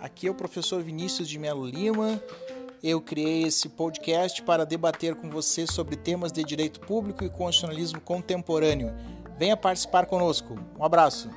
Aqui é o professor Vinícius de Melo Lima. Eu criei esse podcast para debater com você sobre temas de direito público e constitucionalismo contemporâneo. Venha participar conosco. Um abraço.